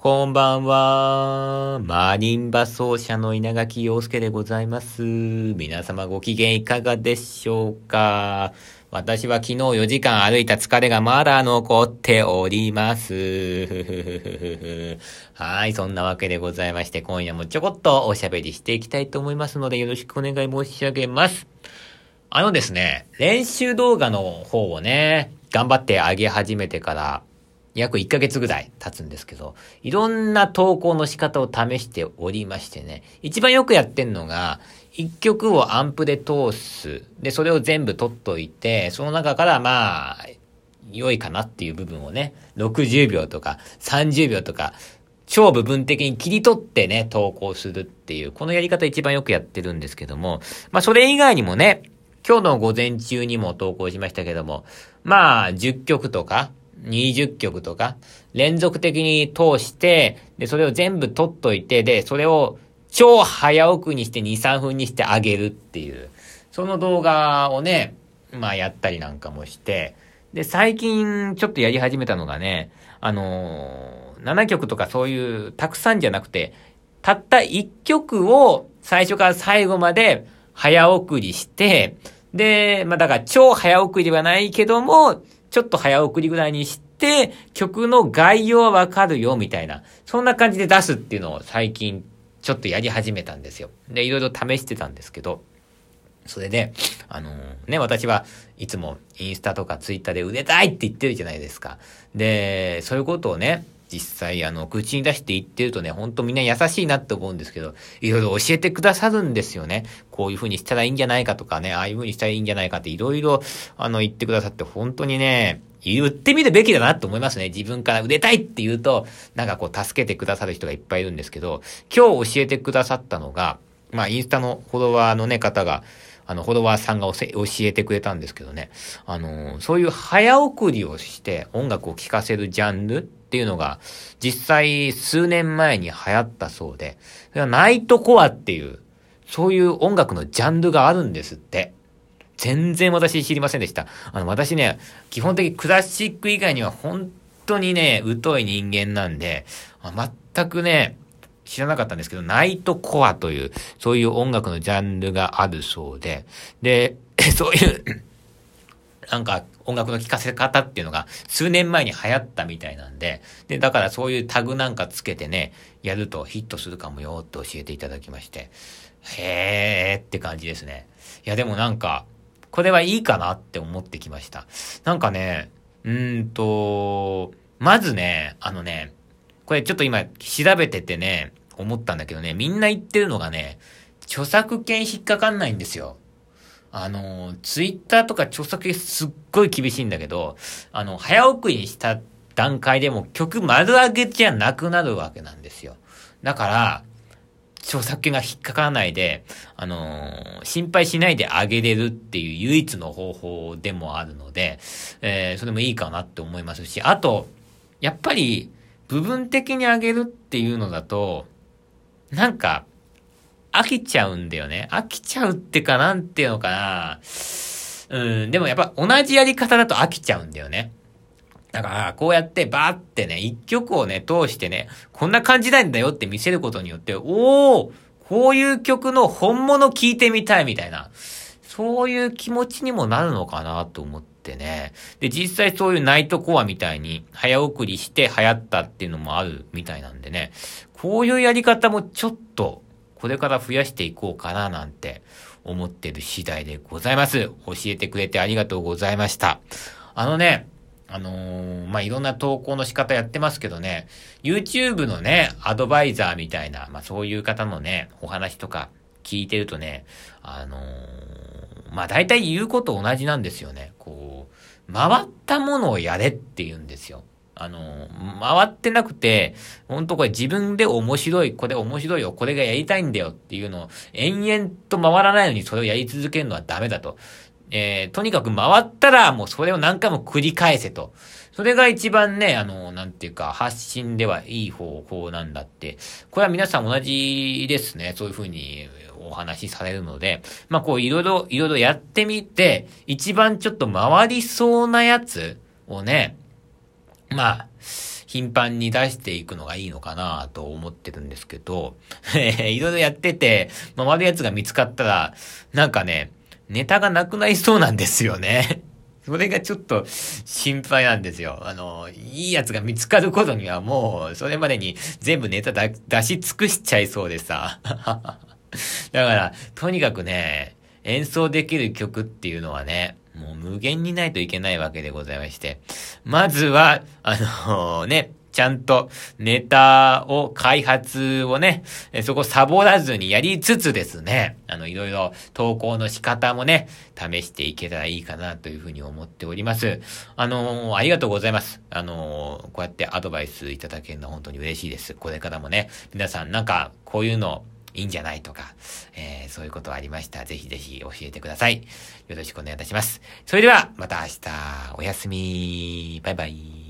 こんばんは。マリンバ奏者の稲垣陽介でございます。皆様ご機嫌いかがでしょうか私は昨日4時間歩いた疲れがまだ残っております。はい、そんなわけでございまして、今夜もちょこっとおしゃべりしていきたいと思いますので、よろしくお願い申し上げます。あのですね、練習動画の方をね、頑張って上げ始めてから、約1ヶ月ぐらい経つんですけど、いろんな投稿の仕方を試しておりましてね、一番よくやってんのが、1曲をアンプで通す。で、それを全部取っといて、その中からまあ、良いかなっていう部分をね、60秒とか30秒とか、超部分的に切り取ってね、投稿するっていう、このやり方一番よくやってるんですけども、まあそれ以外にもね、今日の午前中にも投稿しましたけども、まあ10曲とか、20曲とか、連続的に通して、で、それを全部取っといて、で、それを超早送りにして2、3分にしてあげるっていう、その動画をね、まあやったりなんかもして、で、最近ちょっとやり始めたのがね、あのー、7曲とかそういうたくさんじゃなくて、たった1曲を最初から最後まで早送りして、で、まあだから超早送りではないけども、ちょっと早送りぐらいにして、曲の概要はわかるよ、みたいな。そんな感じで出すっていうのを最近ちょっとやり始めたんですよ。で、いろいろ試してたんですけど、それで、あのー、ね、私はいつもインスタとかツイッターで売れたいって言ってるじゃないですか。で、そういうことをね、実際、あの、口に出して言ってるとね、ほんとみんな優しいなって思うんですけど、いろいろ教えてくださるんですよね。こういう風にしたらいいんじゃないかとかね、ああいう風にしたらいいんじゃないかっていろいろ、あの、言ってくださって、本当にね、言ってみるべきだなって思いますね。自分から売れたいって言うと、なんかこう、助けてくださる人がいっぱいいるんですけど、今日教えてくださったのが、まあ、インスタのフォロワーのね、方が、あの、フォロワーさんが教えてくれたんですけどね、あの、そういう早送りをして音楽を聴かせるジャンルっていうのが、実際数年前に流行ったそうで、ナイトコアっていう、そういう音楽のジャンルがあるんですって。全然私知りませんでした。あの、私ね、基本的にクラシック以外には本当にね、疎い人間なんで、全くね、知らなかったんですけど、ナイトコアという、そういう音楽のジャンルがあるそうで、で、そういうなんか音楽の聴かせ方っていうのが数年前に流行ったみたいなんで、で、だからそういうタグなんかつけてね、やるとヒットするかもよって教えていただきまして、へーって感じですね。いやでもなんか、これはいいかなって思ってきました。なんかね、うーんと、まずね、あのね、これちょっと今調べててね、思ったんだけどね、みんな言ってるのがね、著作権引っかかんないんですよ。あの、ツイッターとか著作権すっごい厳しいんだけど、あの、早送りした段階でも曲丸上げじゃなくなるわけなんですよ。だから、著作権が引っかからないで、あのー、心配しないであげれるっていう唯一の方法でもあるので、えー、それもいいかなって思いますし、あと、やっぱり、部分的にあげるっていうのだと、なんか、飽きちゃうんだよね。飽きちゃうってかなんていうのかな。うん、でもやっぱ同じやり方だと飽きちゃうんだよね。だから、こうやってバーってね、一曲をね、通してね、こんな感じなんだよって見せることによって、おーこういう曲の本物聴いてみたいみたいな、そういう気持ちにもなるのかなと思ってね。で、実際そういうナイトコアみたいに早送りして流行ったっていうのもあるみたいなんでね、こういうやり方もちょっとこれから増やしていこうかななんて思ってる次第でございます。教えてくれてありがとうございました。あのね、あのー、まあ、いろんな投稿の仕方やってますけどね、YouTube のね、アドバイザーみたいな、まあ、そういう方のね、お話とか聞いてるとね、あのー、まあ、大体言うこと同じなんですよね。こう、回ったものをやれって言うんですよ。あの、回ってなくて、ほんとこれ自分で面白い、これ面白いよ、これがやりたいんだよっていうのを、延々と回らないのにそれをやり続けるのはダメだと。えー、とにかく回ったらもうそれを何回も繰り返せと。それが一番ね、あの、なんていうか、発信ではいい方法なんだって。これは皆さん同じですね。そういうふうにお話しされるので、まあこういろいろ、いろいろやってみて、一番ちょっと回りそうなやつをね、まあ、頻繁に出していくのがいいのかなと思ってるんですけど、いろいろやってて、回るやつが見つかったら、なんかね、ネタがなくなりそうなんですよね。それがちょっと心配なんですよ。あの、いいやつが見つかることにはもう、それまでに全部ネタ出し尽くしちゃいそうでさ。だから、とにかくね、演奏できる曲っていうのはね、もう無限にないといけないわけでございまして。まずは、あのー、ね、ちゃんとネタを開発をね、そこサボらずにやりつつですね、あの、いろいろ投稿の仕方もね、試していけたらいいかなというふうに思っております。あのー、ありがとうございます。あのー、こうやってアドバイスいただけるのは本当に嬉しいです。これからもね、皆さんなんかこういうのいいんじゃないとか、えそういうことありましたら、ぜひぜひ教えてください。よろしくお願いいたします。それでは、また明日、おやすみ。バイバイ。